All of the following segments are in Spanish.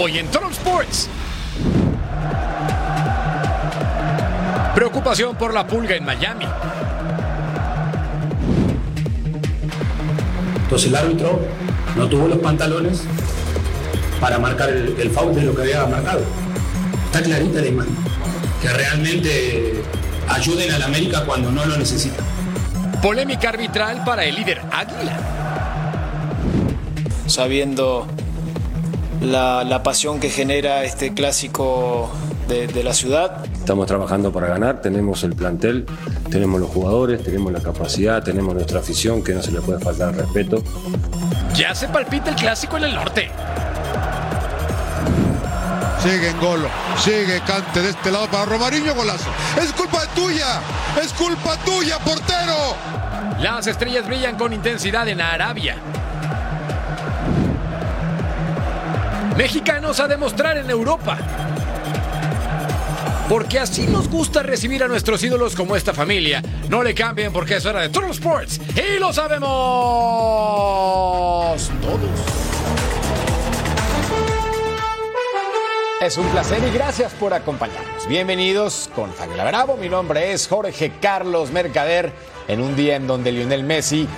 Hoy en Total Sports. Preocupación por la pulga en Miami. Entonces el árbitro no tuvo los pantalones para marcar el, el foul de lo que había marcado. Está clarita la imagen. Que realmente ayuden al América cuando no lo necesita. Polémica arbitral para el líder Águila. Sabiendo la, la pasión que genera este clásico de, de la ciudad. Estamos trabajando para ganar, tenemos el plantel, tenemos los jugadores, tenemos la capacidad, tenemos nuestra afición, que no se le puede faltar el respeto. Ya se palpita el clásico en el norte. Sigue en golo, sigue Cante de este lado para Romariño, golazo. Es culpa tuya, es culpa tuya, portero. Las estrellas brillan con intensidad en Arabia. Mexicanos a demostrar en Europa. Porque así nos gusta recibir a nuestros ídolos como esta familia. No le cambien porque es hora de Total Sports. Y lo sabemos todos. Es un placer y gracias por acompañarnos. Bienvenidos con Fabiola Bravo. Mi nombre es Jorge Carlos Mercader. En un día en donde Lionel Messi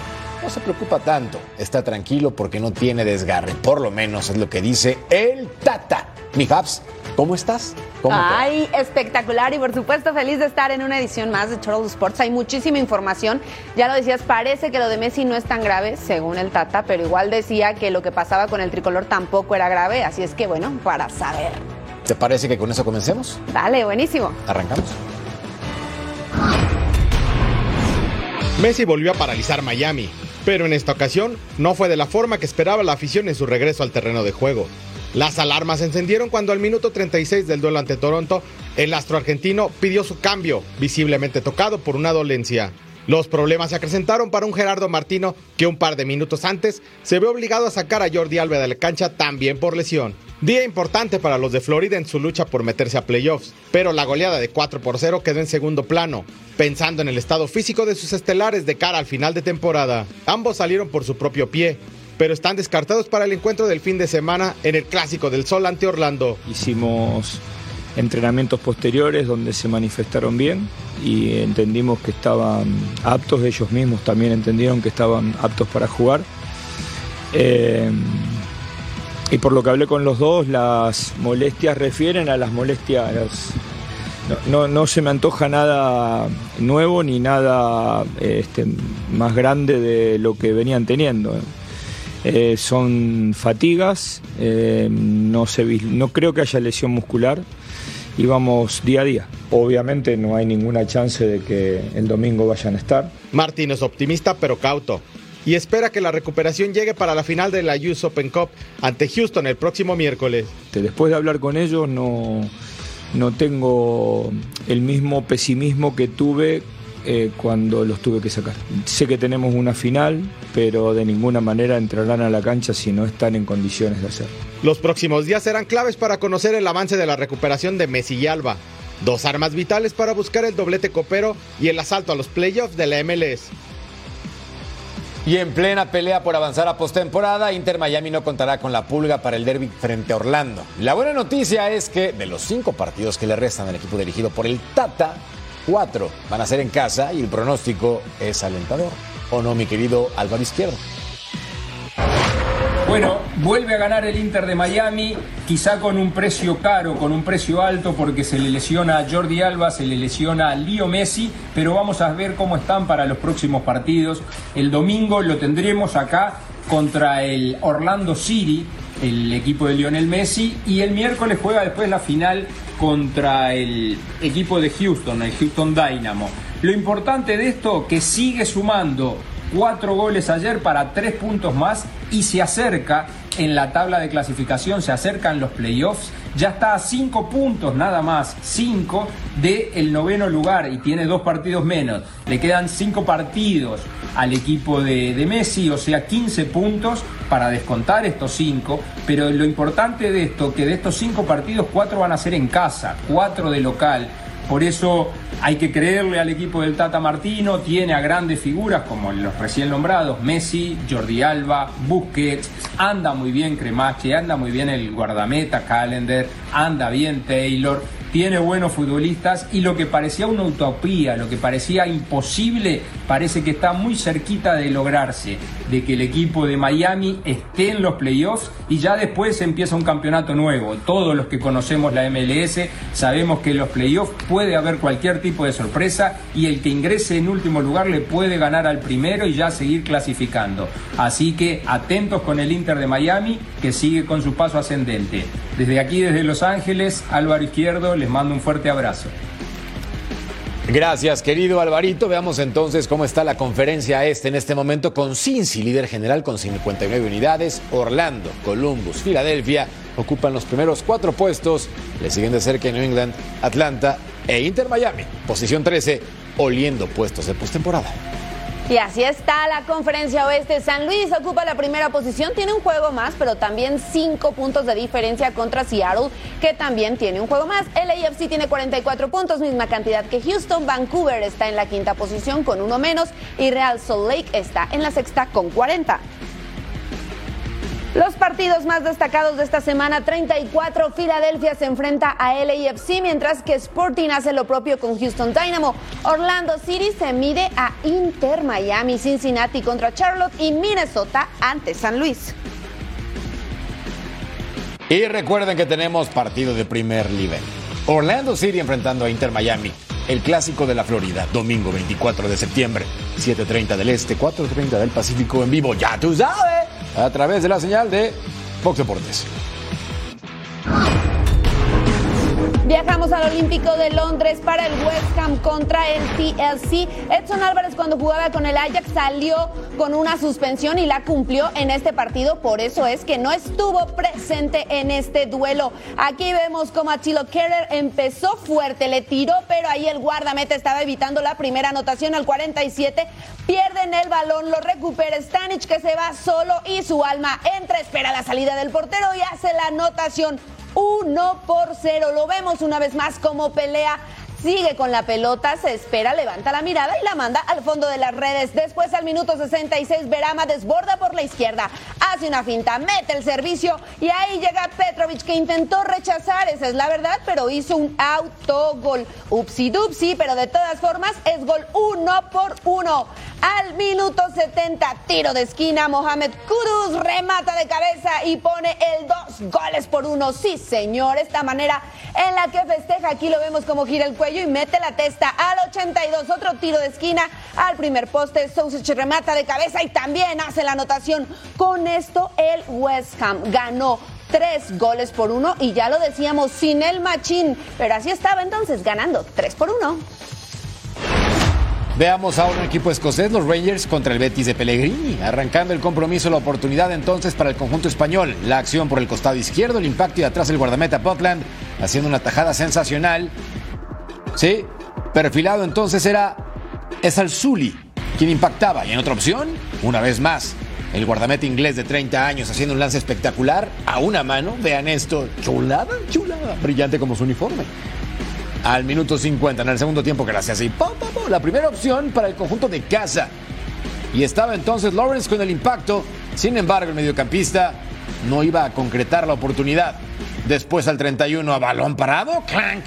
no se preocupa tanto, está tranquilo porque no tiene desgarre. Por lo menos es lo que dice el Tata. Mi Fabs, ¿cómo estás? ¿Cómo? Ay, espectacular y por supuesto feliz de estar en una edición más de Total Sports. Hay muchísima información. Ya lo decías, parece que lo de Messi no es tan grave, según el Tata, pero igual decía que lo que pasaba con el tricolor tampoco era grave. Así es que bueno, para saber. ¿Te parece que con eso comencemos? Dale, buenísimo. Arrancamos. Messi volvió a paralizar Miami, pero en esta ocasión no fue de la forma que esperaba la afición en su regreso al terreno de juego. Las alarmas se encendieron cuando al minuto 36 del duelo ante Toronto, el astro argentino pidió su cambio, visiblemente tocado por una dolencia. Los problemas se acrecentaron para un Gerardo Martino que un par de minutos antes se ve obligado a sacar a Jordi Alba de la cancha también por lesión. Día importante para los de Florida en su lucha por meterse a playoffs, pero la goleada de 4 por 0 quedó en segundo plano, pensando en el estado físico de sus estelares de cara al final de temporada. Ambos salieron por su propio pie, pero están descartados para el encuentro del fin de semana en el Clásico del Sol ante Orlando. Hicimos entrenamientos posteriores donde se manifestaron bien y entendimos que estaban aptos, ellos mismos también entendieron que estaban aptos para jugar. Eh, y por lo que hablé con los dos, las molestias refieren a las molestias. No, no, se me antoja nada nuevo ni nada este, más grande de lo que venían teniendo. Eh, son fatigas, eh, no, no creo que haya lesión muscular y vamos día a día. Obviamente no hay ninguna chance de que el domingo vayan a estar. Martín es optimista pero cauto y espera que la recuperación llegue para la final de la US Open Cup ante Houston el próximo miércoles. Después de hablar con ellos no, no tengo el mismo pesimismo que tuve eh, cuando los tuve que sacar. Sé que tenemos una final, pero de ninguna manera entrarán a la cancha si no están en condiciones de hacerlo. Los próximos días serán claves para conocer el avance de la recuperación de Messi y Alba, dos armas vitales para buscar el doblete copero y el asalto a los playoffs de la MLS. Y en plena pelea por avanzar a postemporada, Inter Miami no contará con la pulga para el derby frente a Orlando. La buena noticia es que de los cinco partidos que le restan al equipo dirigido por el Tata, cuatro van a ser en casa y el pronóstico es alentador. ¿O no, mi querido Álvaro Izquierdo? Bueno, vuelve a ganar el Inter de Miami, quizá con un precio caro, con un precio alto, porque se le lesiona a Jordi Alba, se le lesiona a Leo Messi, pero vamos a ver cómo están para los próximos partidos. El domingo lo tendremos acá contra el Orlando City, el equipo de Lionel Messi, y el miércoles juega después la final contra el equipo de Houston, el Houston Dynamo. Lo importante de esto, que sigue sumando cuatro goles ayer para tres puntos más y se acerca en la tabla de clasificación, se acercan los playoffs, ya está a cinco puntos nada más, cinco del noveno lugar y tiene dos partidos menos. Le quedan cinco partidos al equipo de, de Messi, o sea, 15 puntos para descontar estos cinco, pero lo importante de esto, que de estos cinco partidos, cuatro van a ser en casa, cuatro de local. Por eso hay que creerle al equipo del Tata Martino, tiene a grandes figuras como los recién nombrados, Messi, Jordi Alba, Busquets, anda muy bien Cremache, anda muy bien el guardameta Calendar, anda bien Taylor, tiene buenos futbolistas y lo que parecía una utopía, lo que parecía imposible, parece que está muy cerquita de lograrse, de que el equipo de Miami esté en los playoffs y ya después empieza un campeonato nuevo. Todos los que conocemos la MLS sabemos que en los playoffs puede haber cualquier tipo de sorpresa y el que ingrese en último lugar le puede ganar al primero y ya seguir clasificando. Así que atentos con el Inter de Miami que sigue con su paso ascendente. Desde aquí, desde Los Ángeles, Álvaro Izquierdo, les mando un fuerte abrazo. Gracias, querido Alvarito. Veamos entonces cómo está la conferencia este en este momento con Cincy, líder general con 59 unidades. Orlando, Columbus, Filadelfia ocupan los primeros cuatro puestos. Le siguen de cerca New England, Atlanta e Inter Miami. Posición 13, oliendo puestos de postemporada. Y así está la conferencia oeste. San Luis ocupa la primera posición, tiene un juego más, pero también cinco puntos de diferencia contra Seattle, que también tiene un juego más. El AFC tiene 44 puntos, misma cantidad que Houston. Vancouver está en la quinta posición con uno menos y Real Salt Lake está en la sexta con 40. Los partidos más destacados de esta semana, 34, Filadelfia se enfrenta a LAFC, mientras que Sporting hace lo propio con Houston Dynamo. Orlando City se mide a Inter Miami, Cincinnati contra Charlotte y Minnesota ante San Luis. Y recuerden que tenemos partido de primer nivel. Orlando City enfrentando a Inter Miami. El clásico de la Florida, domingo 24 de septiembre, 7.30 del Este, 4.30 del Pacífico en vivo, ya tú sabes, a través de la señal de Fox Deportes. Viajamos al Olímpico de Londres para el West Ham contra el TLC. Edson Álvarez cuando jugaba con el Ajax salió con una suspensión y la cumplió en este partido, por eso es que no estuvo presente en este duelo. Aquí vemos como Achilo Kerrer empezó fuerte, le tiró, pero ahí el guardameta estaba evitando la primera anotación al 47. Pierden el balón, lo recupera Stanic que se va solo y su alma entra, espera la salida del portero y hace la anotación. 1 por 0. Lo vemos una vez más como pelea. Sigue con la pelota, se espera, levanta la mirada y la manda al fondo de las redes. Después al minuto 66, Verama desborda por la izquierda, hace una finta, mete el servicio y ahí llega Petrovic que intentó rechazar, esa es la verdad, pero hizo un autogol. Upsi dupsi, pero de todas formas es gol uno por uno. Al minuto 70, tiro de esquina, Mohamed Kudus remata de cabeza y pone el dos goles por uno. Sí, señor, esta manera en la que festeja, aquí lo vemos como gira el cuello y mete la testa al 82. Otro tiro de esquina al primer poste, Sousic remata de cabeza y también hace la anotación. Con esto, el West Ham ganó tres goles por uno y ya lo decíamos sin el machín, pero así estaba entonces ganando tres por uno. Veamos ahora un equipo escocés, los Rangers contra el Betis de Pellegrini. Arrancando el compromiso, la oportunidad entonces para el conjunto español. La acción por el costado izquierdo, el impacto y atrás el guardameta Buckland haciendo una tajada sensacional. Sí, perfilado entonces era Zuli quien impactaba. Y en otra opción, una vez más, el guardameta inglés de 30 años haciendo un lance espectacular a una mano. Vean esto, chulada, chulada, brillante como su uniforme al minuto 50 en el segundo tiempo, gracias. Y ¡pum, pum, pum! la primera opción para el conjunto de casa. Y estaba entonces Lawrence con el impacto. Sin embargo, el mediocampista no iba a concretar la oportunidad. Después al 31 a balón parado, clank.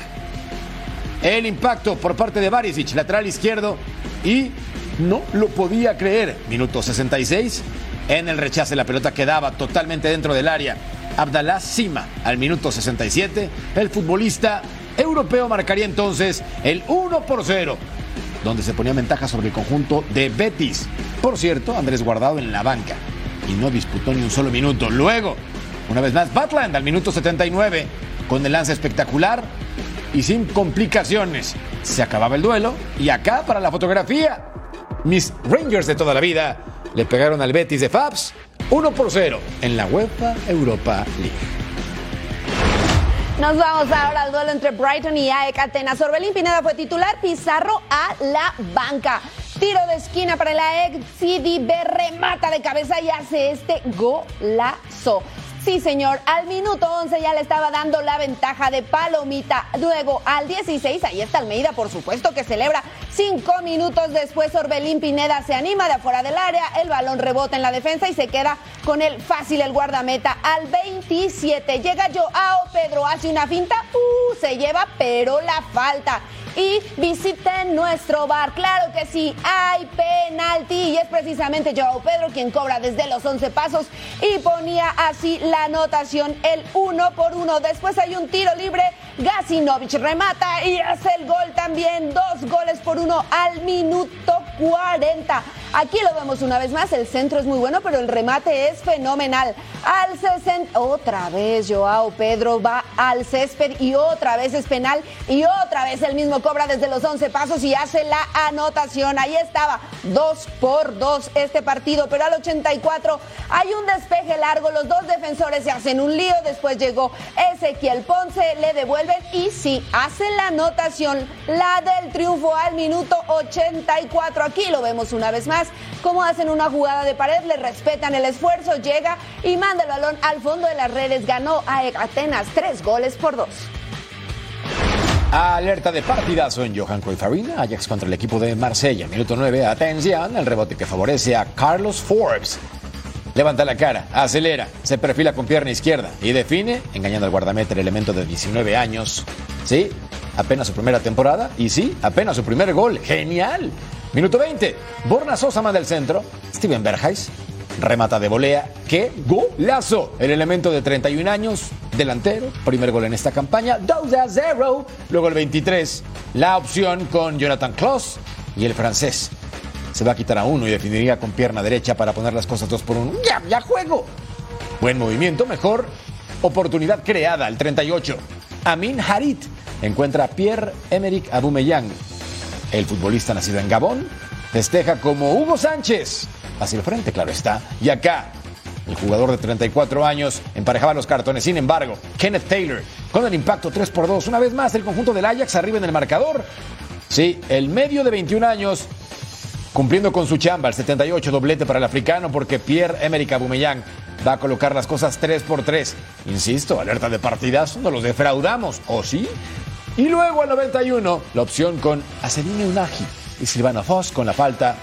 El impacto por parte de Barisic, lateral izquierdo. Y no lo podía creer. Minuto 66. En el rechace la pelota quedaba totalmente dentro del área. Abdalá Sima al minuto 67. El futbolista europeo marcaría entonces el 1 por 0, donde se ponía ventaja sobre el conjunto de Betis. Por cierto, Andrés Guardado en la banca y no disputó ni un solo minuto. Luego, una vez más, Batland al minuto 79 con el lance espectacular y sin complicaciones. Se acababa el duelo y acá para la fotografía, mis Rangers de toda la vida le pegaron al Betis de Fabs 1 por 0 en la UEFA Europa League. Nos vamos ahora al duelo entre Brighton y AEK Atenas. Orbelín Pineda fue titular, Pizarro a la banca. Tiro de esquina para el AEK, CDB remata de cabeza y hace este golazo. Sí, señor. Al minuto 11 ya le estaba dando la ventaja de Palomita. Luego, al 16, ahí está Almeida, por supuesto, que celebra. Cinco minutos después, Orbelín Pineda se anima de afuera del área. El balón rebota en la defensa y se queda con el fácil el guardameta. Al 27 llega Joao Pedro, hace una finta. Uh, se lleva, pero la falta y visiten nuestro bar. Claro que sí, hay penalti y es precisamente Joao Pedro quien cobra desde los 11 pasos y ponía así la anotación el uno por uno. Después hay un tiro libre, Gasinovich remata y hace el gol también, dos goles por uno al minuto 40. Aquí lo vemos una vez más, el centro es muy bueno, pero el remate es fenomenal. Al 60, otra vez Joao Pedro va al césped y otra vez es penal y otra vez el mismo cobra desde los 11 pasos y hace la anotación. Ahí estaba, dos por dos este partido, pero al 84 hay un despeje largo, los dos defensores se hacen un lío, después llegó Ezequiel Ponce, le devuelven y sí, hace la anotación, la del triunfo al minuto 84. Aquí lo vemos una vez más, cómo hacen una jugada de pared, le respetan el esfuerzo, llega y manda el balón al fondo de las redes, ganó a Atenas tres goles por dos. Alerta de partidazo en Johan Cruyff Arena, Ajax contra el equipo de Marsella. Minuto 9, atención, el rebote que favorece a Carlos Forbes. Levanta la cara, acelera, se perfila con pierna izquierda y define, engañando al guardameta el elemento de 19 años. Sí, apenas su primera temporada y sí, apenas su primer gol. ¡Genial! Minuto 20, Borna Sosa manda el centro, Steven Berghuis remata de volea. ¡Qué golazo! El elemento de 31 años, delantero, primer gol en esta campaña, 2 a 0. Luego el 23, la opción con Jonathan Kloss y el francés. Se va a quitar a uno y definiría con pierna derecha para poner las cosas dos por uno. ¡Ya, ya juego! Buen movimiento, mejor oportunidad creada, el 38. Amin Harit encuentra a Pierre-Emerick Aubameyang. El futbolista nacido en Gabón festeja como Hugo Sánchez hacia el frente, claro está. Y acá, el jugador de 34 años emparejaba los cartones. Sin embargo, Kenneth Taylor, con el impacto 3 por 2, una vez más el conjunto del Ajax arriba en el marcador. Sí, el medio de 21 años, cumpliendo con su chamba, el 78 doblete para el africano, porque Pierre-Emerick Aubameyang va a colocar las cosas 3 por 3. Insisto, alerta de partidas, no los defraudamos, ¿o sí? Y luego al 91, la opción con Asedine Unagi y Silvana Foss con la falta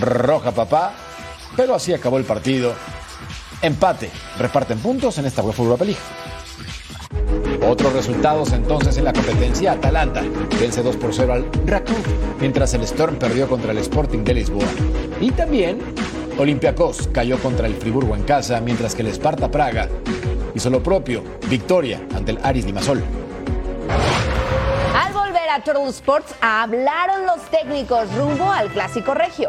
roja papá, pero así acabó el partido. Empate, reparten puntos en esta UEFA Europa League. Otros resultados entonces en la competencia, Atalanta vence 2 por 0 al Rakov, mientras el Storm perdió contra el Sporting de Lisboa. Y también Olympiacos cayó contra el Friburgo en casa, mientras que el Sparta Praga hizo lo propio, victoria ante el Aris Limassol. Al volver a Turtle Sports, hablaron los técnicos rumbo al Clásico Regio.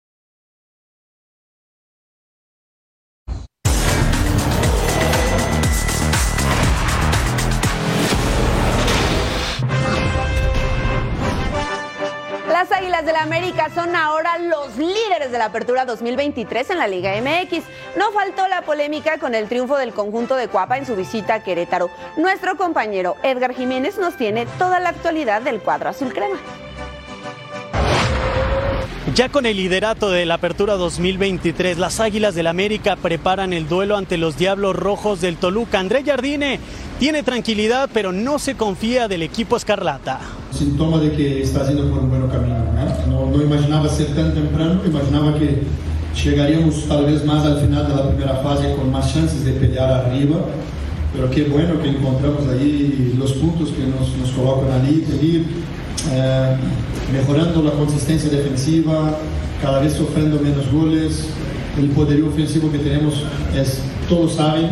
Las Águilas del la América son ahora los líderes de la Apertura 2023 en la Liga MX. No faltó la polémica con el triunfo del conjunto de Cuapa en su visita a Querétaro. Nuestro compañero Edgar Jiménez nos tiene toda la actualidad del cuadro azul crema. Ya con el liderato de la Apertura 2023, las Águilas del América preparan el duelo ante los Diablos Rojos del Toluca. André Jardine tiene tranquilidad, pero no se confía del equipo escarlata. Sintoma de que está haciendo por un buen camino. ¿no? No, imaginaba ser tan temprano, imaginaba que llegaríamos tal vez más al final de la primera fase con más chances de pelear arriba. Pero qué bueno que encontramos ahí los puntos que nos, nos colocan allí, mejorando la consistencia defensiva, cada vez sufriendo menos goles. El poderío ofensivo que tenemos es, todos saben,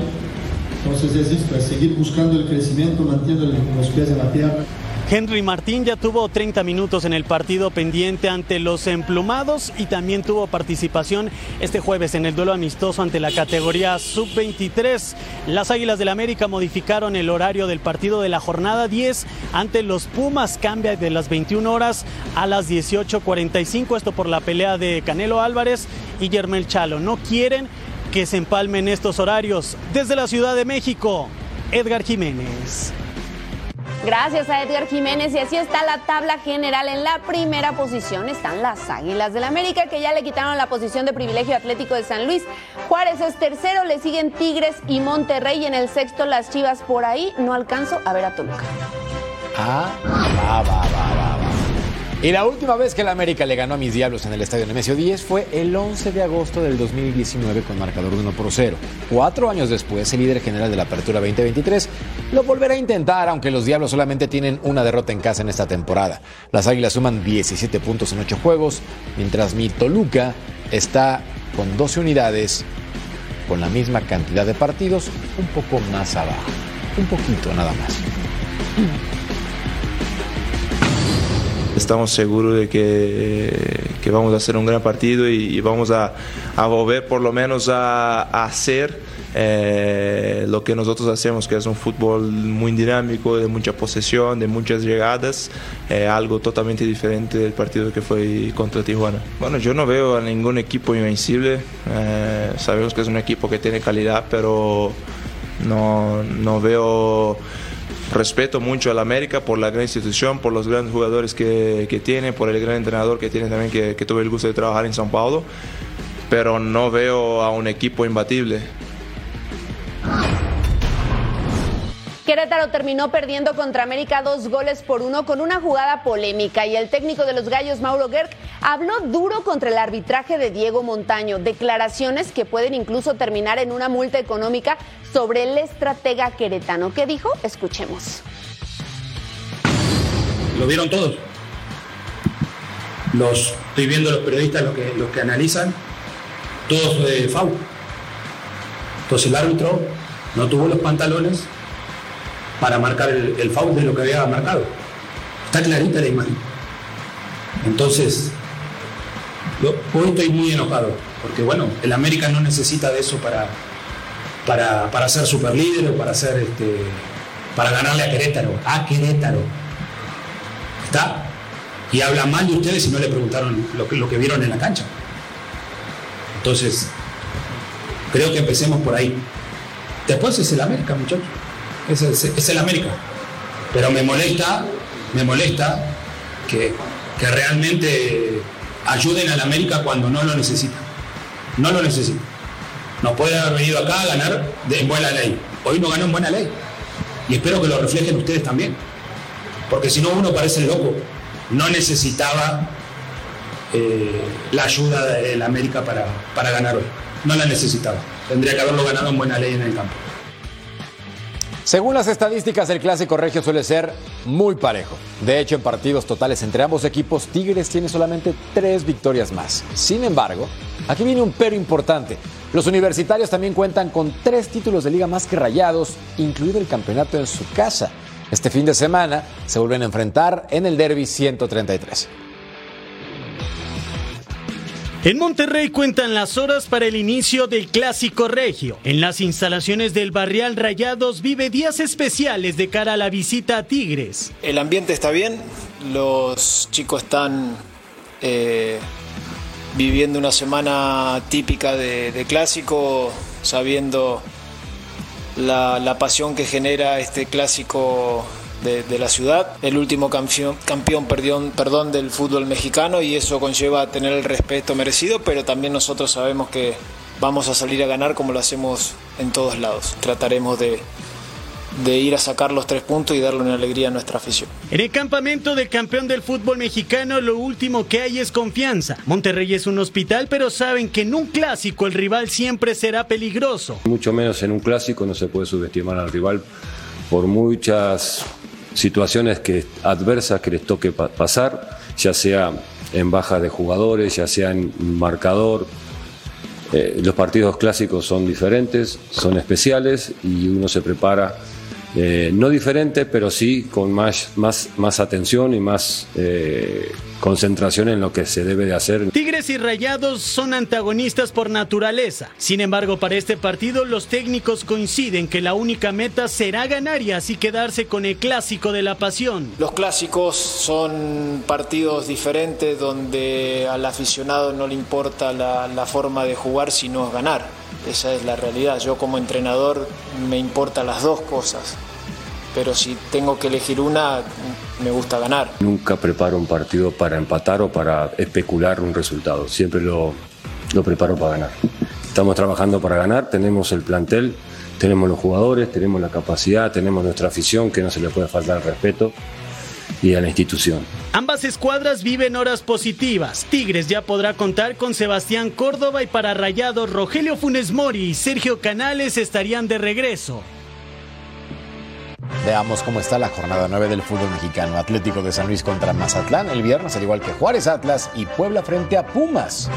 entonces es esto, es seguir buscando el crecimiento, manteniendo los pies en la tierra. Henry Martín ya tuvo 30 minutos en el partido pendiente ante los emplumados y también tuvo participación este jueves en el duelo amistoso ante la categoría sub-23. Las Águilas del América modificaron el horario del partido de la jornada 10 ante los Pumas. Cambia de las 21 horas a las 18.45. Esto por la pelea de Canelo Álvarez y Yermel Chalo. No quieren que se empalmen estos horarios. Desde la Ciudad de México, Edgar Jiménez. Gracias a Edgar Jiménez y así está la tabla general. En la primera posición están las Águilas del América que ya le quitaron la posición de privilegio atlético de San Luis. Juárez es tercero, le siguen Tigres y Monterrey y en el sexto las Chivas por ahí. No alcanzo a ver a Toluca. Ah, va, va, va, va. Y la última vez que el América le ganó a mis Diablos en el Estadio Nemesio 10 fue el 11 de agosto del 2019 con marcador 1 por 0. Cuatro años después, el líder general de la Apertura 2023 lo volverá a intentar, aunque los Diablos solamente tienen una derrota en casa en esta temporada. Las Águilas suman 17 puntos en 8 juegos, mientras mi Toluca está con 12 unidades, con la misma cantidad de partidos, un poco más abajo. Un poquito nada más. Estamos seguros de que, vamos a hacer un gran partido y, vamos a, volver por lo menos a, hacer eh, lo que nosotros hacemos, que es un fútbol muy dinámico, de mucha posesión, de muchas llegadas, eh, algo totalmente diferente del partido que fue contra Tijuana. Bueno, yo no veo a ningún equipo invencible, eh, sabemos que es un equipo que tiene calidad, pero no, no veo respeto mucho al América por la gran institución, por los grandes jugadores que, tiene, por el gran entrenador que tiene también, que, que tuve el gusto de trabajar en São Paulo, pero no veo a un equipo imbatible. Querétaro terminó perdiendo contra América dos goles por uno con una jugada polémica y el técnico de los Gallos, Mauro Gerg, habló duro contra el arbitraje de Diego Montaño. Declaraciones que pueden incluso terminar en una multa económica sobre el estratega queretano. ¿Qué dijo? Escuchemos. Lo vieron todos. Los, estoy viendo los periodistas, los que, los que analizan, todos fue FAU. Entonces el árbitro no tuvo los pantalones para marcar el, el de lo que había marcado. Está clarita la imagen. Entonces, hoy estoy muy enojado, porque bueno, el América no necesita de eso para, para, para ser super líder o para ser este, para ganarle a Querétaro, a Querétaro. ¿Está? Y habla mal de ustedes si no le preguntaron lo que, lo que vieron en la cancha. Entonces, creo que empecemos por ahí. Después es el América, muchachos es, el América. Pero me molesta, me molesta que, realmente ayuden al América cuando no lo necesita. No lo necesita. No puede haber venido acá a ganar en buena ley. Hoy no ganó en buena ley. Y espero que lo reflejen ustedes también. Porque si no, uno parece loco. No necesitaba eh, la ayuda del América para, para ganar hoy. No la necesitaba. Tendría que haberlo ganado en buena ley en el campo. Según las estadísticas, el clásico regio suele ser muy parejo. De hecho, en partidos totales entre ambos equipos, Tigres tiene solamente tres victorias más. Sin embargo, aquí viene un pero importante. Los universitarios también cuentan con tres títulos de liga más que rayados, incluido el campeonato en su casa. Este fin de semana se vuelven a enfrentar en el Derby 133. En Monterrey cuentan las horas para el inicio del Clásico Regio. En las instalaciones del Barrial Rayados vive días especiales de cara a la visita a Tigres. El ambiente está bien, los chicos están eh, viviendo una semana típica de, clásico, sabiendo la, pasión que genera este clásico de, la ciudad. El último campeón, campeón perdón, perdón del fútbol mexicano y eso conlleva a tener el respeto merecido, pero también nosotros sabemos que vamos a salir a ganar como lo hacemos en todos lados. Trataremos de, de ir a sacar los tres puntos y darle una alegría a nuestra afición. En el campamento del campeón del fútbol mexicano lo último que hay es confianza. Monterrey es un hospital, pero saben que en un clásico el rival siempre será peligroso. Mucho menos en un clásico no se puede subestimar al rival por muchas situaciones que, adversas que les toque pasar, ya sea en baja de jugadores, ya sea en marcador. Eh, los partidos clásicos son diferentes, son especiales y uno se prepara eh, no diferente, pero sí con más, más, más atención y más eh, concentración en lo que se debe de hacer. Tigres y Rayados son antagonistas por naturaleza. Sin embargo, para este partido los técnicos coinciden que la única meta será ganar y así quedarse con el clásico de la pasión. Los clásicos son partidos diferentes donde al aficionado no le importa la, la forma de jugar sino ganar. Esa es la realidad. Yo como entrenador me importan las dos cosas. Pero si tengo que elegir una, me gusta ganar. Nunca preparo un partido para empatar o para especular un resultado. Siempre lo, lo preparo para ganar. Estamos trabajando para ganar, tenemos el plantel, tenemos los jugadores, tenemos la capacidad, tenemos nuestra afición, que no se le puede faltar el respeto y a la institución. Ambas escuadras viven horas positivas. Tigres ya podrá contar con Sebastián Córdoba y para Rayados Rogelio Funes Mori y Sergio Canales estarían de regreso. Veamos cómo está la jornada 9 del fútbol mexicano. Atlético de San Luis contra Mazatlán el viernes, al igual que Juárez Atlas y Puebla frente a Pumas.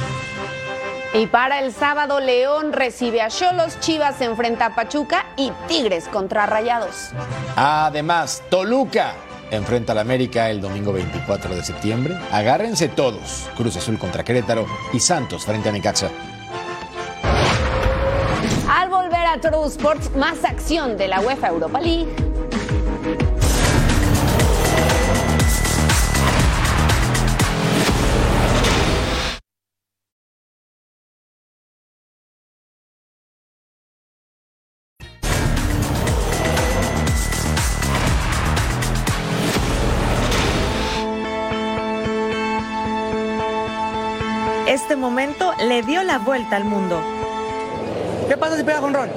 Y para el sábado, León recibe a Cholos, Chivas se enfrenta a Pachuca y Tigres contra Rayados. Además, Toluca enfrenta al América el domingo 24 de septiembre. Agárrense todos. Cruz Azul contra Querétaro y Santos frente a Necaxa. Al volver a Total Sports, más acción de la UEFA Europa League. Momento le dio la vuelta al mundo. ¿Qué pasa si pega con Ron?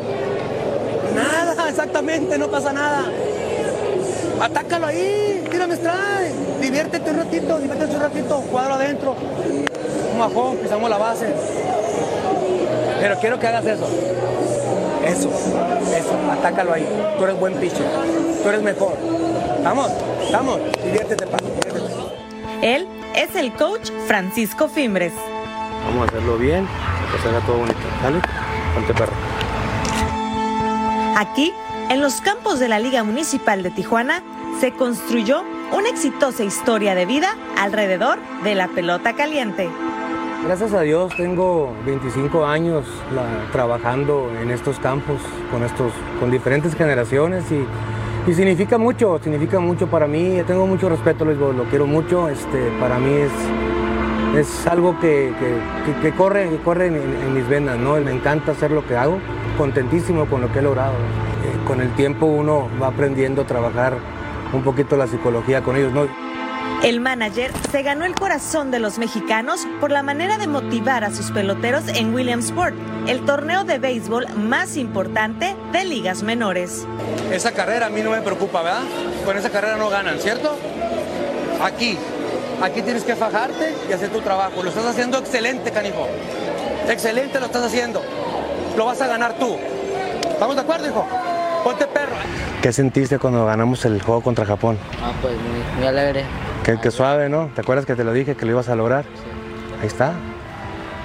Nada, exactamente, no pasa nada. Atácalo ahí, tírame strike. Diviértete un ratito, diviértete un ratito, cuadro adentro. Un majón, pisamos la base. Pero quiero que hagas eso. Eso, eso, atácalo ahí. Tú eres buen pitcher. Tú eres mejor. Vamos, vamos, diviértete, pa, diviértete. Él es el coach Francisco Fimbres. Vamos a hacerlo bien, que salga todo bonito. ¿Sale? Ponte perro. Aquí, en los campos de la Liga Municipal de Tijuana, se construyó una exitosa historia de vida alrededor de la pelota caliente. Gracias a Dios tengo 25 años trabajando en estos campos con, estos, con diferentes generaciones y, y, significa mucho, significa mucho para mí. Tengo mucho respeto, lo quiero mucho. Este, para mí es, es algo que, que, corre, que corre en, mis venas, ¿no? Me encanta hacer lo que hago, contentísimo con lo que he logrado. Eh, con el tiempo uno va aprendiendo a trabajar un poquito la psicología con ellos, ¿no? El manager se ganó el corazón de los mexicanos por la manera de motivar a sus peloteros en Williamsport, el torneo de béisbol más importante de ligas menores. Esa carrera a mí no me preocupa, ¿verdad? Con esa carrera no ganan, ¿cierto? Aquí, Aquí tienes que fajarte y hacer tu trabajo. Lo estás haciendo excelente, canijo. Excelente lo estás haciendo. Lo vas a ganar tú. ¿Estamos de acuerdo, hijo? Ponte perro. ¿Qué sentiste cuando ganamos el juego contra Japón? Ah, pues muy, alegre. Qué, suave, ¿no? ¿Te acuerdas que te lo dije que lo ibas a lograr? Sí. Ahí está.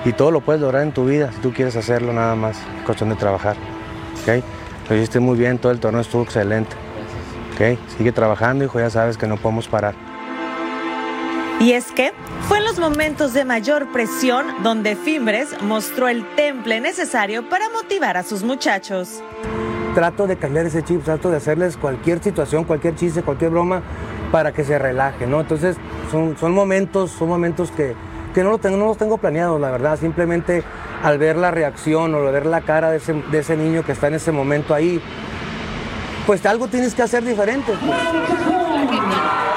Y todo lo puedes lograr en tu vida si tú quieres hacerlo nada más. Es cuestión de trabajar. ¿Ok? Lo hiciste muy bien, todo el torneo estuvo excelente. Gracias. ¿Ok? Sigue trabajando, hijo, ya sabes que no podemos parar. Y es que fue en los momentos de mayor presión donde Fimbres mostró el temple necesario para motivar a sus muchachos. Trato de cambiar ese chip, trato de hacerles cualquier situación, cualquier chiste, cualquier broma para que se relaje, ¿no? Entonces son, momentos, son momentos que, que no, lo tengo, no los tengo planeados, la verdad. Simplemente al ver la reacción o al ver la cara de ese, de ese niño que está en ese momento ahí, pues algo tienes que hacer diferente. pues.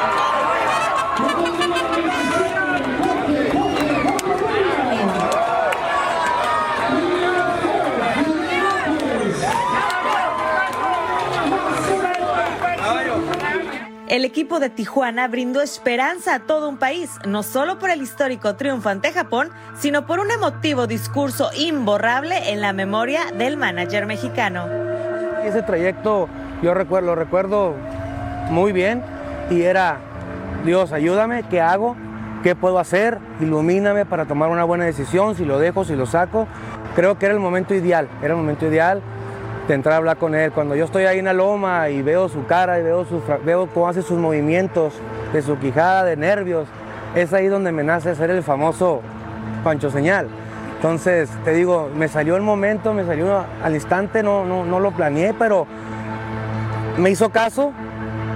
El equipo de Tijuana brindó esperanza a todo un país, no solo por el histórico triunfo ante Japón, sino por un emotivo discurso imborrable en la memoria del manager mexicano. Ese trayecto yo lo recuerdo muy bien y era, Dios, ayúdame, ¿qué hago? ¿Qué puedo hacer? Ilumíname para tomar una buena decisión, si lo dejo, si lo saco. Creo que era el momento ideal, era el momento ideal de entrar a hablar con él. Cuando yo estoy ahí en la loma y veo su cara y veo, su, veo cómo hace sus movimientos de su quijada, de nervios, es ahí donde me nace ser el famoso Pancho Señal. Entonces, te digo, me salió el momento, me salió al instante, no, no, no lo planeé, pero me hizo caso,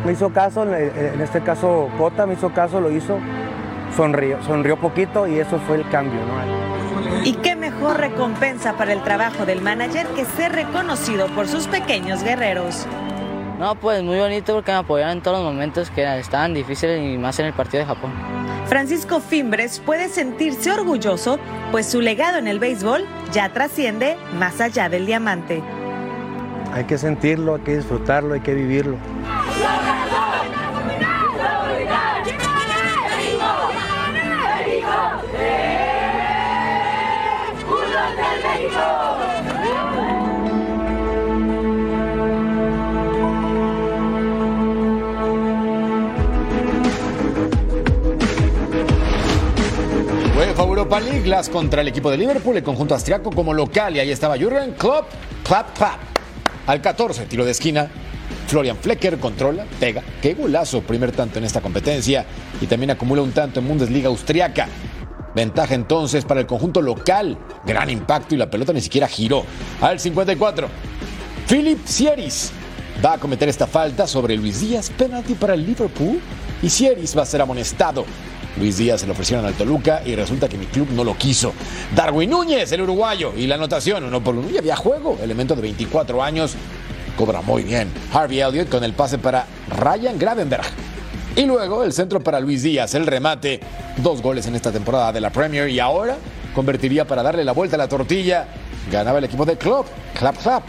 me hizo caso, en este caso Cota me hizo caso, lo hizo, sonrió, sonrió poquito y eso fue el cambio, mejor recompensa para el trabajo del manager que ser reconocido por sus pequeños guerreros. No, pues muy bonito porque me apoyaron en todos los momentos que estaban difíciles y más en el partido de Japón. Francisco Fimbres puede sentirse orgulloso, pues su legado en el béisbol ya trasciende más allá del diamante. Hay que sentirlo, hay que disfrutarlo, hay que vivirlo. Europa contra el equipo de Liverpool, el conjunto austriaco como local. Y ahí estaba Jürgen Klopp, clap, clap. Al 14, tiro de esquina. Florian Flecker controla, pega. Qué golazo, primer tanto en esta competencia. Y también acumula un tanto en Bundesliga austriaca. Ventaja entonces para el conjunto local. Gran impacto y la pelota ni siquiera giró. Al 54, Philip Sieris va a cometer esta falta sobre Luis Díaz. Penalti para el Liverpool. Y Sieris va a ser amonestado. Luis Díaz se lo ofrecieron al Toluca y resulta que mi club no lo quiso. Darwin Núñez, el uruguayo, y la anotación, uno por uno, y había juego. Elemento de 24 años, cobra muy bien. Harvey Elliott con el pase para Ryan Gravenberg. Y luego el centro para Luis Díaz, el remate. Dos goles en esta temporada de la Premier y ahora convertiría para darle la vuelta a la tortilla. Ganaba el equipo de Klopp. Clap, clap.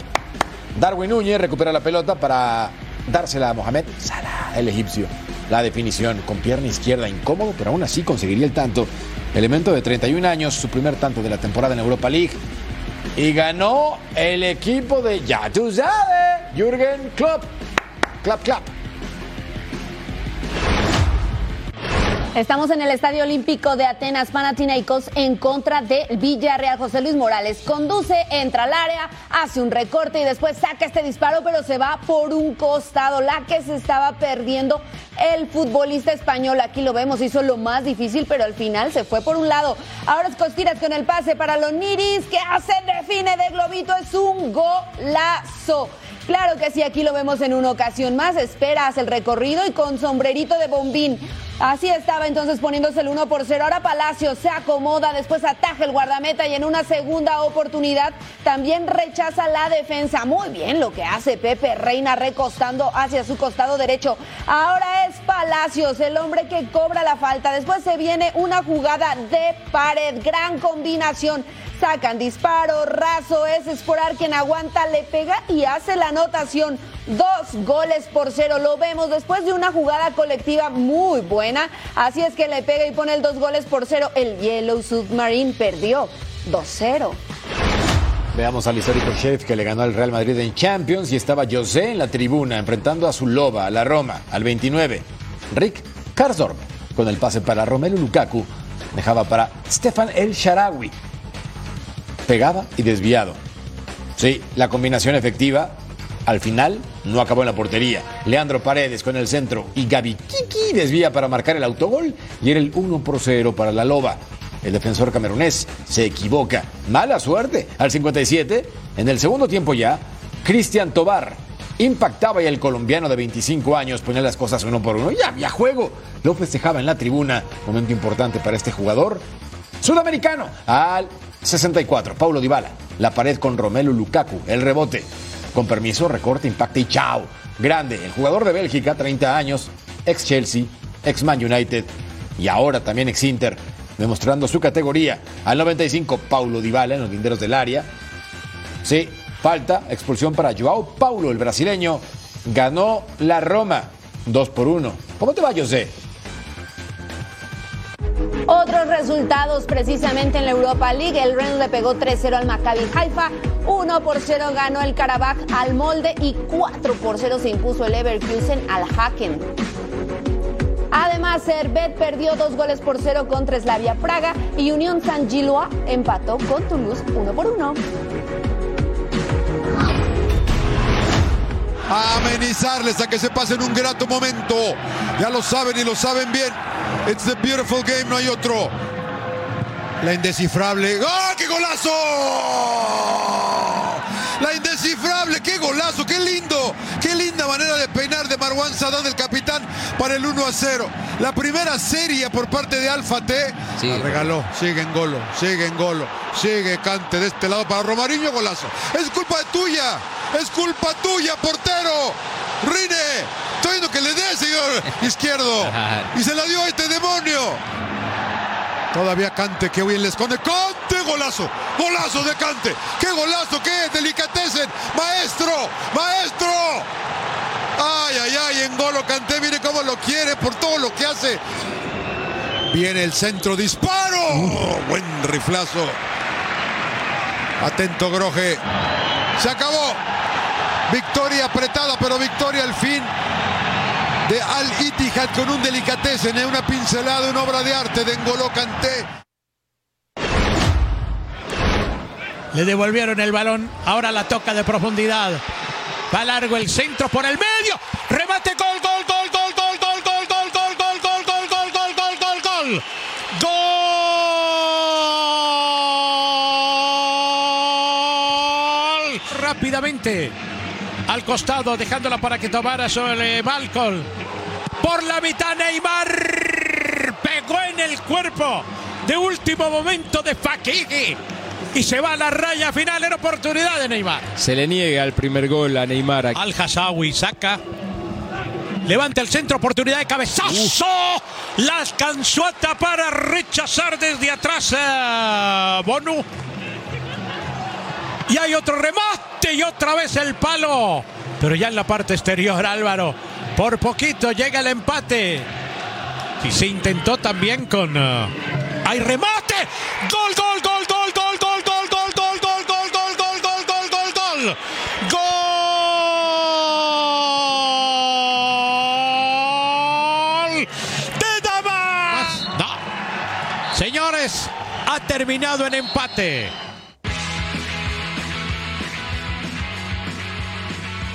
Darwin Núñez recupera la pelota para dársela a Mohamed Salah, el egipcio. La definición con pierna izquierda incómodo, pero aún así conseguiría el tanto. Elemento de 31 años, su primer tanto de la temporada en Europa League. Y ganó el equipo de ya tú sabes, Jürgen Klopp. Clap, clap. Estamos en el Estadio Olímpico de Atenas, Panathinaikos, en contra de Villarreal. José Luis Morales conduce, entra al área, hace un recorte y después saca este disparo, pero se va por un costado. La que se estaba perdiendo el futbolista español. Aquí lo vemos, hizo lo más difícil, pero al final se fue por un lado. Ahora es Costiras con el pase para los Niris, que hace, define de globito, es un golazo. Claro que sí, aquí lo vemos en una ocasión más. Espera, hace el recorrido y con sombrerito de bombín. Así estaba entonces poniéndose el 1 por 0. Ahora Palacio se acomoda, después ataja el guardameta y en una segunda oportunidad también rechaza la defensa. Muy bien lo que hace Pepe Reina recostando hacia su costado derecho. Ahora es Palacios, el hombre que cobra la falta. Después se viene una jugada de pared, gran combinación. Sacan disparo, raso, es Esporar quien aguanta, le pega y hace la anotación. Dos goles por cero. Lo vemos después de una jugada colectiva muy buena. Así es que le pega y pone el dos goles por cero. El Yellow Submarine perdió 2-0. Veamos al histórico chef que le ganó al Real Madrid en Champions y estaba José en la tribuna enfrentando a su loba, a la Roma, al 29. Rick Karsdorp con el pase para Romelu Lukaku dejaba para Stefan El Sharawi. Pegaba y desviado. Sí, la combinación efectiva al final no acabó en la portería. Leandro Paredes con el centro y Gaby Kiki desvía para marcar el autogol y era el 1 por 0 para la Loba. El defensor camerunés se equivoca. Mala suerte. Al 57, en el segundo tiempo ya, Cristian Tobar impactaba y el colombiano de 25 años ponía las cosas uno por uno. Ya había juego. Lo festejaba en la tribuna. Momento importante para este jugador. Sudamericano al 64. Paulo Dybala. La pared con Romelu Lukaku. El rebote. Con permiso, recorte, impacta y chao. Grande. El jugador de Bélgica, 30 años, ex Chelsea, ex Man United y ahora también ex Inter, demostrando su categoría. Al 95, Paulo Dybala en los linderos del área. Sí, falta, expulsión para Joao Paulo, el brasileño. Ganó la Roma, 2 por 1. ¿Cómo te va, José? Otros resultados precisamente en la Europa League. El Rennes le pegó 3-0 al Maccabi Haifa, 1 por 0 ganó el Karabakh al Molde y 4 por 0 se impuso el Leverkusen al Haken. Además, Servet perdió dos goles por 0 contra Slavia Praga y Unión San Gilois empató con Toulouse 1 por 1. a amenizarles a que se pasen un grato momento. Ya lo saben y lo saben bien. It's the beautiful game, no hay otro. La indescifrable. ¡Ah, qué golazo! La indescifrable, qué golazo, qué lindo, qué linda manera de peinar de Marwan Sadán, el capitán, para el 1 a 0. La primera serie por parte de Alfa T. La regaló, sigue en golo, sigue en golo, sigue Cante de este lado para Romariño, golazo. Es culpa tuya, es culpa tuya, portero. Rine, estoy viendo que le dé, señor izquierdo. Y se la dio a este demonio. Todavía Cante, que bien le esconde. Cante, golazo. Golazo de Cante. Qué golazo, qué delicatecen. Maestro, maestro. Ay, ay, ay, en golo Cante, mire cómo lo quiere por todo lo que hace. Viene el centro, disparo. Buen riflazo. Atento Groje. Se acabó. Victoria apretada, pero victoria al fin de Al Ittihad con un delicatecen, en una pincelada, una obra de arte de N'Golo Kanté. Le devolvieron el balón, ahora la toca de profundidad. Va largo el centro por el medio. Remate gol, gol, gol, gol, gol, gol, gol, gol, gol, gol, gol, gol, gol, gol, gol, gol, gol. Gol. Rápidamente. Al costado, dejándola para que tomara sobre Malcolm. Por la mitad Neymar pegó en el cuerpo de último momento de Fakiri y se va a la raya final en oportunidad de Neymar. Se le niega el primer gol a Neymar. Al Hassawi saca. Levanta el centro, oportunidad de cabezazo. La alcanzó a tapar a rechazar desde atrás a Bonu. Y hay otro remate y otra vez el palo. Pero ya en la parte exterior, Álvaro. Por poquito llega el empate. Y se intentó también con. uh, ¡Hay remate! ¡Gol, gol, gol, gol, gol, gol, gol, gol, gol, gol, gol, gol, gol, gol, gol, gol, gol! ¡Gol! ¡De Damas! No. Señores, ha terminado en empate.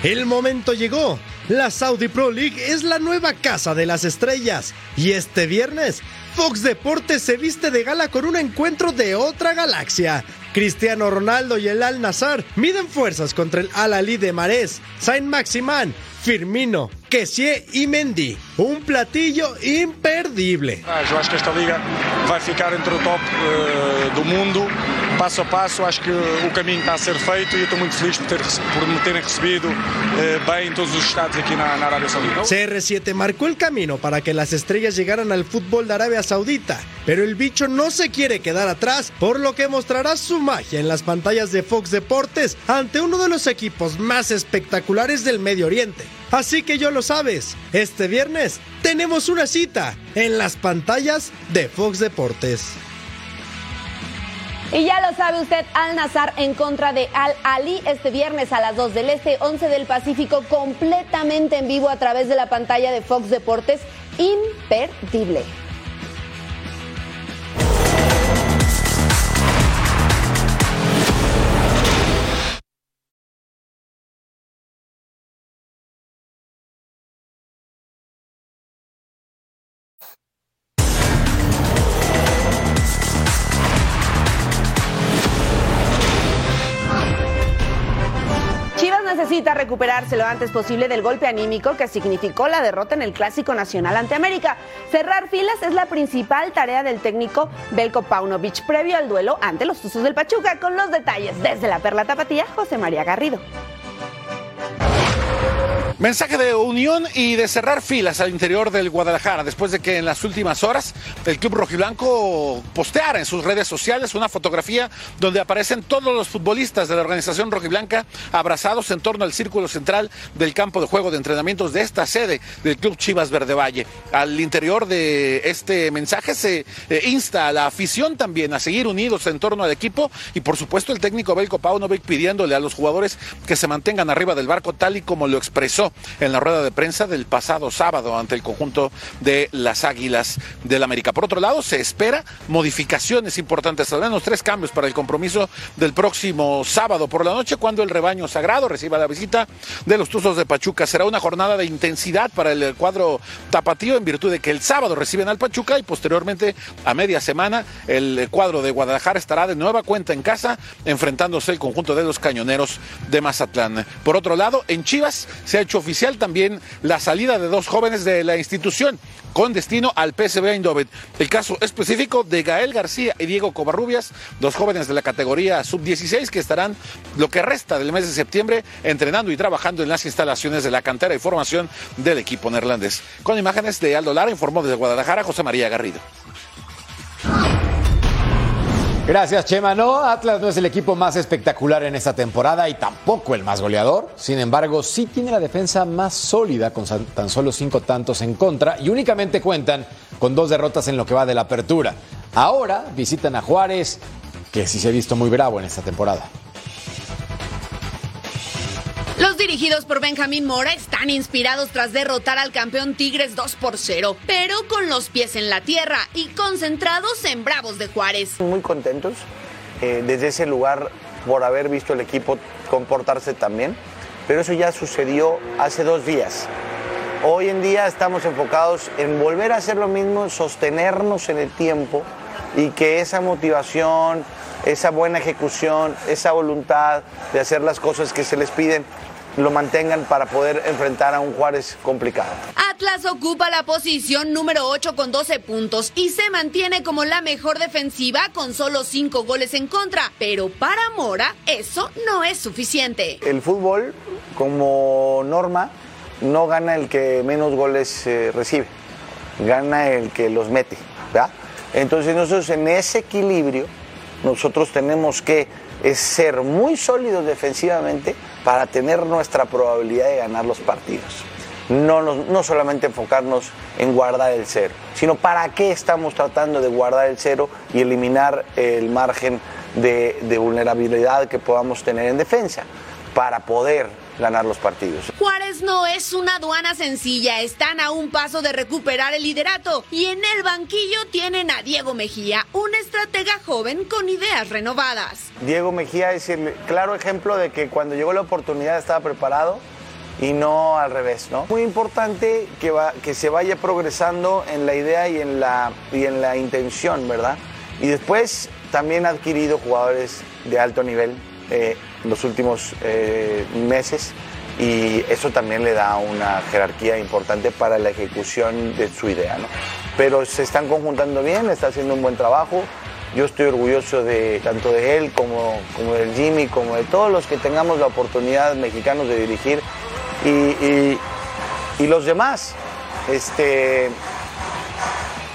El momento llegó. La Saudi Pro League es la nueva casa de las estrellas. Y este viernes, Fox Deportes se viste de gala con un encuentro de otra galaxia. Cristiano Ronaldo y el Al Nazar miden fuerzas contra el Al Ali de Marés, Saint Maximán, Firmino, Kessie y Mendy. Un platillo imperdible. Ah, Eu acho que esta liga vai ficar entre o top eh, do mundo, passo a passo. Acho que o caminho está a ser feito e eu estou muito feliz por, ter, por me terem recebido eh, bem em todos os estados aqui na, na Arábia Saudita. CR7 marcó el camino para que las estrellas llegaran al fútbol de Arabia Saudita, pero el bicho no se quiere quedar atrás, por lo que mostrará su magia en las pantallas de Fox Deportes ante uno de los equipos más espectaculares del Medio Oriente. Así que yo lo sabes, este viernes tenemos una cita en las pantallas de Fox Deportes. Y ya lo sabe usted, Al Nazar en contra de Al Ali este viernes a las 2 del Este, 11 del Pacífico, completamente en vivo a través de la pantalla de Fox Deportes. Imperdible. Recuperarse lo antes posible del golpe anímico que significó la derrota en el Clásico Nacional ante América. Cerrar filas es la principal tarea del técnico Belko Paunovic previo al duelo ante los Tuzos del Pachuca. Con los detalles desde la Perla Tapatía, José María Garrido. Mensaje de unión y de cerrar filas al interior del Guadalajara después de que en las últimas horas el club rojiblanco posteara en sus redes sociales una fotografía donde aparecen todos los futbolistas de la organización rojiblanca abrazados en torno al círculo central del campo de juego de entrenamientos de esta sede del club Chivas Verde Valle. Al interior de este mensaje se eh, insta a la afición también a seguir unidos en torno al equipo y por supuesto el técnico Belko Paunovic pidiéndole a los jugadores que se mantengan arriba del barco tal y como lo expresó en la rueda de prensa del pasado sábado ante el conjunto de las Águilas del América. Por otro lado, se espera modificaciones importantes, al menos tres cambios para el compromiso del próximo sábado por la noche, cuando el rebaño sagrado reciba la visita de los Tuzos de Pachuca. Será una jornada de intensidad para el cuadro tapatío en virtud de que el sábado reciben al Pachuca y posteriormente a media semana el cuadro de Guadalajara estará de nueva cuenta en casa enfrentándose el conjunto de los cañoneros de Mazatlán. Por otro lado, en Chivas se ha hecho oficial también la salida de dos jóvenes de la institución con destino al PSV Eindhoven. El caso específico de Gael García y Diego Covarrubias, dos jóvenes de la categoría sub-16 que estarán lo que resta del mes de septiembre entrenando y trabajando en las instalaciones de la cantera y formación del equipo neerlandés. Con imágenes de Aldo Lara, informó desde Guadalajara José María Garrido. Gracias, Chema. No, Atlas no es el equipo más espectacular en esta temporada y tampoco el más goleador. Sin embargo, sí tiene la defensa más sólida con tan solo cinco tantos en contra y únicamente cuentan con dos derrotas en lo que va de la apertura. Ahora visitan a Juárez, que sí se ha visto muy bravo en esta temporada. Los dirigidos por Benjamín Mora están inspirados tras derrotar al campeón Tigres 2 por 0, pero con los pies en la tierra y concentrados en Bravos de Juárez. Muy contentos eh, desde ese lugar por haber visto el equipo comportarse también, pero eso ya sucedió hace dos días. Hoy en día estamos enfocados en volver a hacer lo mismo, sostenernos en el tiempo y que esa motivación, esa buena ejecución, esa voluntad de hacer las cosas que se les piden, lo mantengan para poder enfrentar a un Juárez complicado. Atlas ocupa la posición número 8 con 12 puntos y se mantiene como la mejor defensiva con solo 5 goles en contra, pero para Mora eso no es suficiente. El fútbol, como norma, no gana el que menos goles eh, recibe, gana el que los mete. ¿verdad? Entonces nosotros en ese equilibrio, nosotros tenemos que ser muy sólidos defensivamente para tener nuestra probabilidad de ganar los partidos. No, no, solamente enfocarnos en guardar el cero, sino para qué estamos tratando de guardar el cero y eliminar el margen de, de vulnerabilidad que podamos tener en defensa para poder ganar los partidos. Juárez no es una aduana sencilla, están a un paso de recuperar el liderato y en el banquillo tienen a Diego Mejía, un estratega joven con ideas renovadas. Diego Mejía es el claro ejemplo de que cuando llegó la oportunidad estaba preparado y no al revés, ¿no? Muy importante que, va, que se vaya progresando en la idea y en la, y en la intención, ¿verdad? Y después también ha adquirido jugadores de alto nivel. Eh, los últimos eh, meses y eso también le da una jerarquía importante para la ejecución de su idea. ¿no? Pero se están conjuntando bien, está haciendo un buen trabajo. Yo estoy orgulloso de tanto de él como, como del Jimmy, como de todos los que tengamos la oportunidad mexicanos de dirigir y, y, y los demás. Este,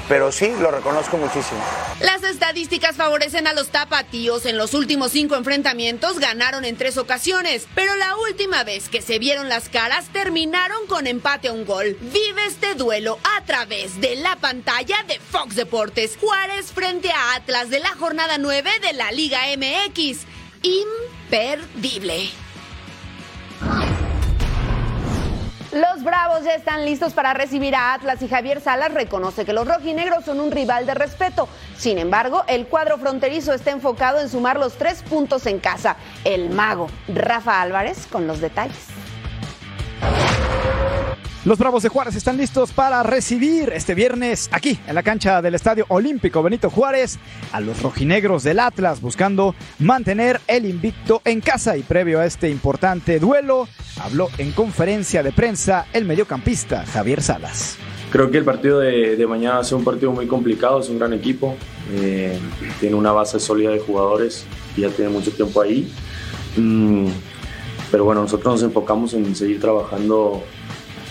pero sí, lo reconozco muchísimo. Las estadísticas favorecen a los tapatíos. En los últimos cinco enfrentamientos ganaron en tres ocasiones, pero la última vez que se vieron las caras terminaron con empate a un gol. Vive este duelo a través de la pantalla de Fox Deportes. Juárez frente a Atlas de la jornada 9 de la Liga MX. Imperdible. Los Bravos ya están listos para recibir a Atlas y Javier Salas reconoce que los rojinegros son un rival de respeto. Sin embargo, el cuadro fronterizo está enfocado en sumar los tres puntos en casa. El mago Rafa Álvarez con los detalles. Los Bravos de Juárez están listos para recibir este viernes aquí en la cancha del Estadio Olímpico Benito Juárez a los rojinegros del Atlas buscando mantener el invicto en casa y previo a este importante duelo habló en conferencia de prensa el mediocampista Javier Salas. Creo que el partido de, mañana va a ser un partido muy complicado, es un gran equipo, eh, tiene una base sólida de jugadores y ya tiene mucho tiempo ahí. Mm, pero bueno, nosotros nos enfocamos en seguir trabajando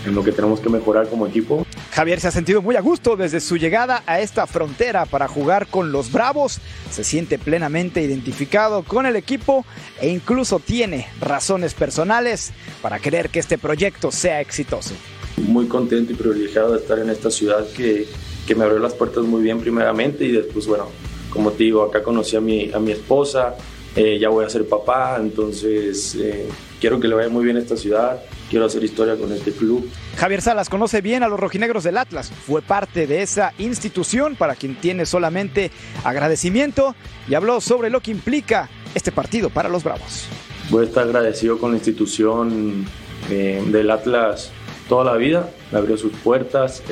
en lo que tenemos que mejorar como equipo. Javier se ha sentido muy a gusto desde su llegada a esta frontera para jugar con los Bravos. Se siente plenamente identificado con el equipo e incluso tiene razones personales para querer que este proyecto sea exitoso. Muy contento y privilegiado de estar en esta ciudad que, que me abrió las puertas muy bien primeramente y después, bueno, como te digo, acá conocí a mi, a mi esposa, eh, ya voy a ser papá, entonces eh, quiero que le vaya muy bien a esta ciudad, quiero hacer historia con este club. Javier Salas conoce bien a los rojinegros del Atlas, fue parte de esa institución para quien tiene solamente agradecimiento y habló sobre lo que implica este partido para los Bravos. Voy a estar agradecido con la institución eh, del Atlas toda la vida, me abrió sus puertas.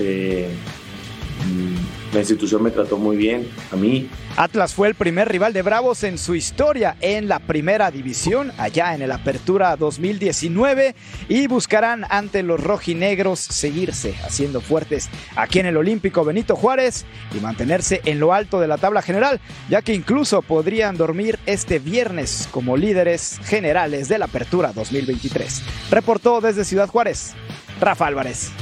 La institución me trató muy bien, a mí. Atlas fue el primer rival de Bravos en su historia en la primera división, allá en el Apertura 2019, y buscarán ante los rojinegros seguirse haciendo fuertes aquí en el Olímpico Benito Juárez y mantenerse en lo alto de la tabla general, ya que incluso podrían dormir este viernes como líderes generales de la Apertura 2023. Reportó desde Ciudad Juárez, Rafa Álvarez.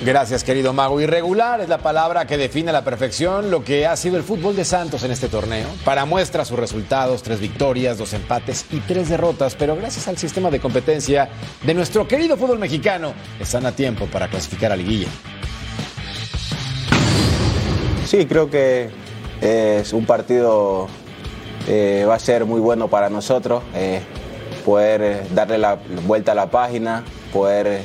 Gracias, querido Mago. Irregular es la palabra que define a la perfección lo que ha sido el fútbol de Santos en este torneo. Para muestra sus resultados, tres victorias, dos empates y tres derrotas, pero gracias al sistema de competencia de nuestro querido fútbol mexicano, están a tiempo para clasificar a liguilla. Sí, creo que es un partido eh, va a ser muy bueno para nosotros, eh, poder eh, darle la vuelta a la página, poder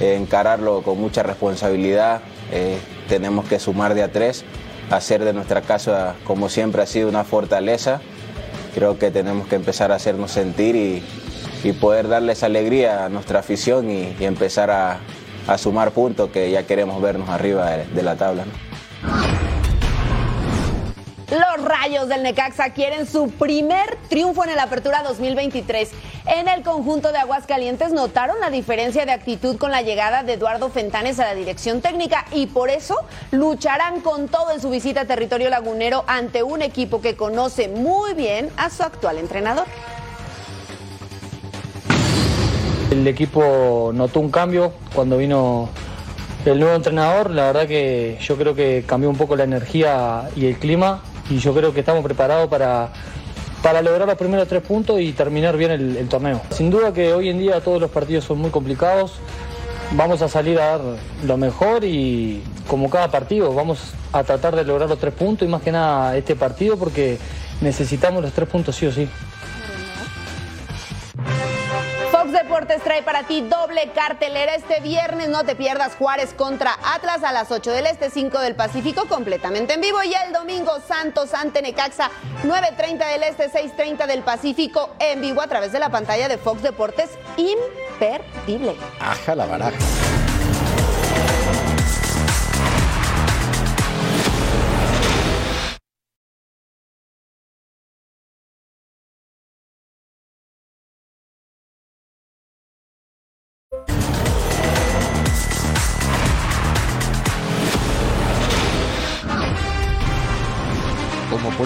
encararlo con mucha responsabilidad. Eh, tenemos que sumar de a tres, hacer de nuestra casa, como siempre ha sido, una fortaleza. Creo que tenemos que empezar a hacernos sentir y, poder darles alegría a nuestra afición y, empezar a, sumar puntos que ya queremos vernos arriba de, la tabla. Rayos del Necaxa quieren su primer triunfo en el Apertura 2023. En el conjunto de Aguascalientes notaron la diferencia de actitud con la llegada de Eduardo Fentanes a la dirección técnica y por eso lucharán con todo en su visita a territorio lagunero ante un equipo que conoce muy bien a su actual entrenador. El equipo notó un cambio cuando vino el nuevo entrenador, la verdad que yo creo que cambió un poco la energía y el clima y yo creo que estamos preparados para, para lograr los primeros tres puntos y terminar bien el, torneo. Sin duda que hoy en día todos los partidos son muy complicados, vamos a salir a dar lo mejor y como cada partido vamos a tratar de lograr los tres puntos y más que nada este partido porque necesitamos los tres puntos sí o sí. Deportes trae para ti doble cartelera este viernes. No te pierdas Juárez contra Atlas a las 8 del Este, 5 del Pacífico, completamente en vivo. Y el domingo Santos ante Necaxa, 9.30 del Este, 6.30 del Pacífico, en vivo a través de la pantalla de Fox Deportes. Imperdible. Aja la baraja.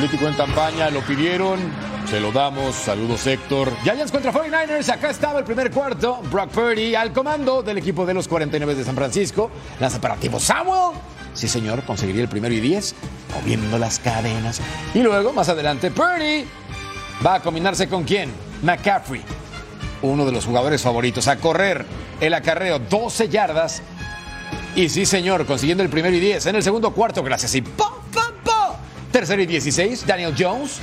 Político en campaña, lo pidieron, se lo damos. Saludos, Héctor. Giants contra 49ers. Acá estaba el primer cuarto. Brock Purdy al comando del equipo de los 49 de San Francisco. Lanza para Samuel. Sí, señor, conseguiría el primero y 10, moviendo las cadenas. Y luego, más adelante, Purdy va a combinarse con quién? McCaffrey, uno de los jugadores favoritos, a correr el acarreo 12 yardas. Y sí, señor, consiguiendo el primero y 10 en el segundo cuarto, gracias. Y ¡pum! Tercero y 16, Daniel Jones.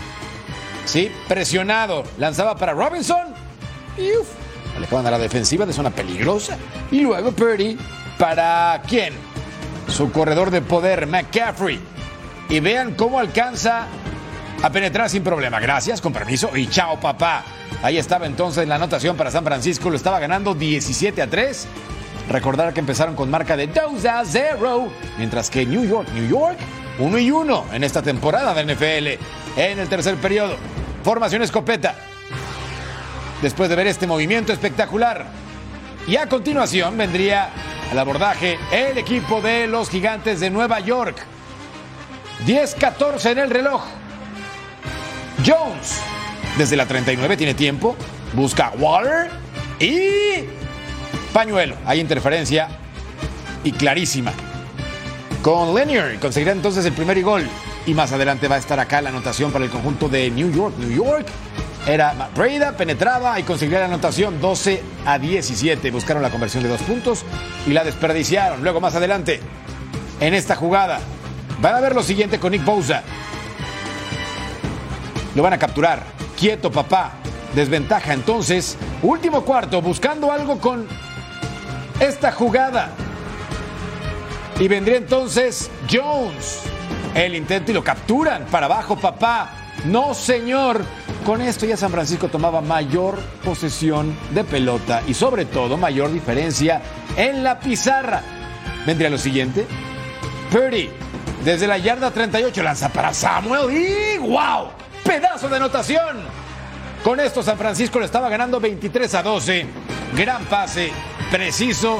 Sí, presionado. Lanzaba para Robinson. Y uf, alejaban a la defensiva de zona peligrosa. Y luego Purdy para quién? Su corredor de poder, McCaffrey. Y vean cómo alcanza a penetrar sin problema. Gracias, con permiso y chao papá. Ahí estaba entonces la anotación para San Francisco, lo estaba ganando 17 a 3. Recordar que empezaron con marca de 2 a 0, mientras que New York, New York, 1 y 1 en esta temporada de NFL. En el tercer periodo, formación escopeta. Después de ver este movimiento espectacular. Y a continuación vendría al abordaje el equipo de los gigantes de Nueva York. 10-14 en el reloj. Jones, desde la 39 tiene tiempo, busca a Waller y pañuelo. Hay interferencia y clarísima. Con Linear conseguirá entonces el primer gol. Y más adelante va a estar acá la anotación para el conjunto de New York. New York era Breda, penetraba y conseguiría la anotación 12 a 17. Buscaron la conversión de dos puntos y la desperdiciaron. Luego más adelante, en esta jugada, van a ver lo siguiente con Nick Bosa. Lo van a capturar. Quieto, papá. Desventaja entonces. Último cuarto, buscando algo con esta jugada. Y vendría entonces Jones. El intento y lo capturan. Para abajo, papá. No, señor. Con esto ya San Francisco tomaba mayor posesión de pelota y sobre todo mayor diferencia en la pizarra. Vendría lo siguiente. Purdy, desde la yarda 38, lanza para Samuel y ¡wow! Pedazo de anotación. Con esto San Francisco le estaba ganando 23 a 12. Gran pase, preciso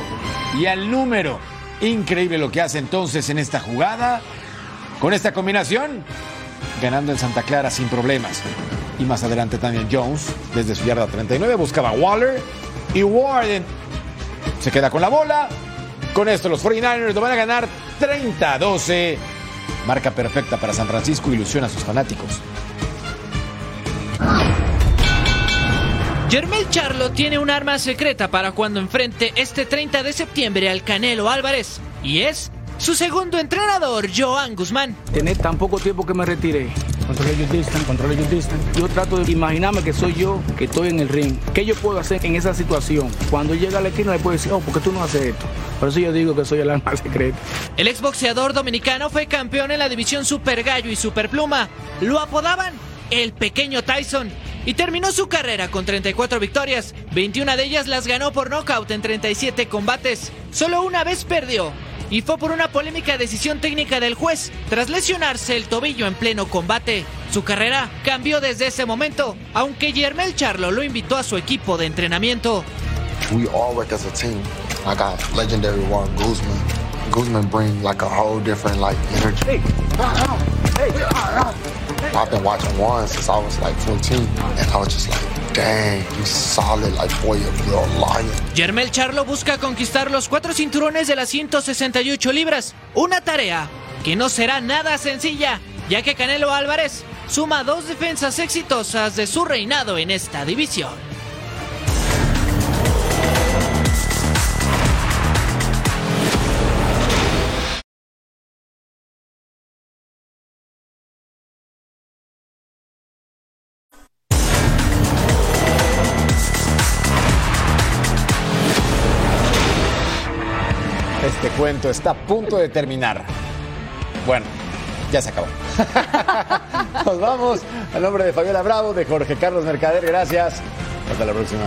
y al número. Increíble lo que hace entonces en esta jugada. Con esta combinación, ganando en Santa Clara sin problemas. Y más adelante también Jones, desde su yarda 39, buscaba a Waller. Y Warden se queda con la bola. Con esto los 49ers lo van a ganar 30 a 12. Marca perfecta para San Francisco, ilusiona a sus fanáticos. Jermel Charlo tiene un arma secreta para cuando enfrente este 30 de septiembre al Canelo Álvarez. Y es su segundo entrenador, Joan Guzmán. Tener tan poco tiempo que me retiré. Control your distance, control your distance. Yo trato de imaginarme que soy yo que estoy en el ring. ¿Qué yo puedo hacer en esa situación? Cuando llega a la esquina le puedo decir, oh, ¿por qué tú no haces esto? Por eso yo digo que soy el arma secreta. El exboxeador dominicano fue campeón en la división Super Gallo y Super Pluma. Lo apodaban el pequeño Tyson y terminó su carrera con 34 victorias. 21 de ellas las ganó por nocaut en 37 combates. Solo una vez perdió y fue por una polémica decisión técnica del juez tras lesionarse el tobillo en pleno combate. Su carrera cambió desde ese momento, aunque Yermel Charlo lo invitó a su equipo de entrenamiento. We all work as a team. I got legendary Warren Guzman. Guzman bring like a whole different like energy. I've been watching Warren since I was like 14, and I was just like, dang, he's solid, like boy, a lion. Yermel Charlo busca conquistar los cuatro cinturones de las 168 libras, una tarea que no será nada sencilla, ya que Canelo Álvarez suma dos defensas exitosas de su reinado en esta división. Está a punto de terminar. Bueno, ya se acabó. Nos vamos. Al nombre de Fabiola Bravo, de Jorge Carlos Mercader, gracias. Hasta la próxima.